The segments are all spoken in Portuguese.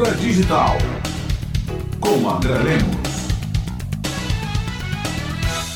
Cultura Digital com André Lemos.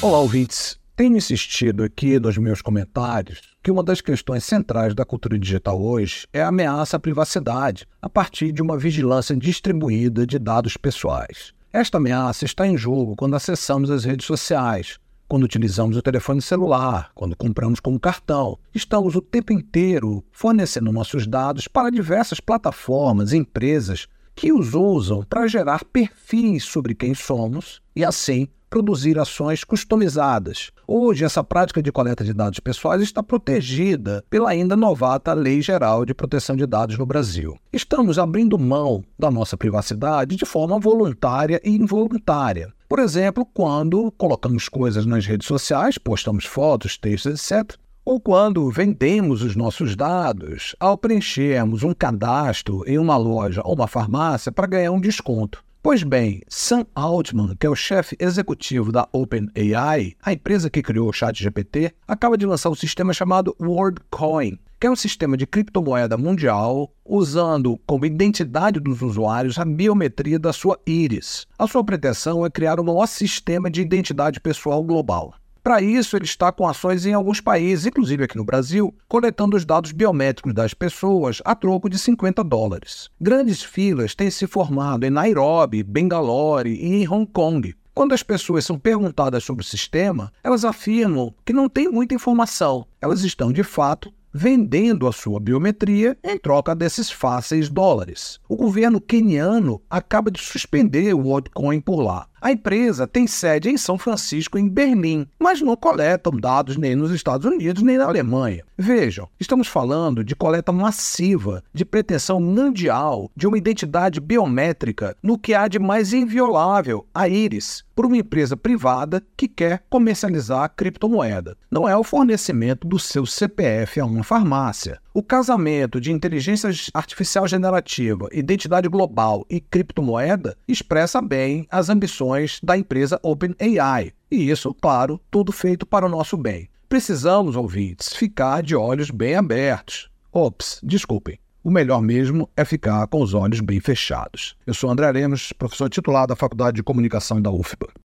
Olá, ouvintes. Tenho insistido aqui nos meus comentários que uma das questões centrais da cultura digital hoje é a ameaça à privacidade a partir de uma vigilância distribuída de dados pessoais. Esta ameaça está em jogo quando acessamos as redes sociais, quando utilizamos o telefone celular, quando compramos com um cartão. Estamos o tempo inteiro fornecendo nossos dados para diversas plataformas empresas que os usam para gerar perfis sobre quem somos e, assim, produzir ações customizadas. Hoje, essa prática de coleta de dados pessoais está protegida pela ainda novata Lei Geral de Proteção de Dados no Brasil. Estamos abrindo mão da nossa privacidade de forma voluntária e involuntária. Por exemplo, quando colocamos coisas nas redes sociais, postamos fotos, textos, etc., ou quando vendemos os nossos dados ao preenchermos um cadastro em uma loja ou uma farmácia para ganhar um desconto. Pois bem, Sam Altman, que é o chefe executivo da OpenAI, a empresa que criou o ChatGPT, acaba de lançar um sistema chamado WorldCoin, que é um sistema de criptomoeda mundial usando como identidade dos usuários a biometria da sua íris. A sua pretensão é criar um maior sistema de identidade pessoal global. Para isso, ele está com ações em alguns países, inclusive aqui no Brasil, coletando os dados biométricos das pessoas a troco de 50 dólares. Grandes filas têm se formado em Nairobi, Bangalore e em Hong Kong. Quando as pessoas são perguntadas sobre o sistema, elas afirmam que não têm muita informação. Elas estão, de fato, vendendo a sua biometria em troca desses fáceis dólares. O governo queniano acaba de suspender o WorldCoin por lá. A empresa tem sede em São Francisco, em Berlim, mas não coletam dados nem nos Estados Unidos nem na Alemanha. Vejam, estamos falando de coleta massiva, de pretensão mundial, de uma identidade biométrica no que há de mais inviolável, a íris, por uma empresa privada que quer comercializar a criptomoeda. Não é o fornecimento do seu CPF a uma farmácia. O casamento de inteligência artificial generativa, identidade global e criptomoeda expressa bem as ambições da empresa OpenAI. E isso, claro, tudo feito para o nosso bem. Precisamos, ouvintes, ficar de olhos bem abertos. Ops, desculpem. O melhor mesmo é ficar com os olhos bem fechados. Eu sou André Lemos, professor titular da Faculdade de Comunicação da UFBA.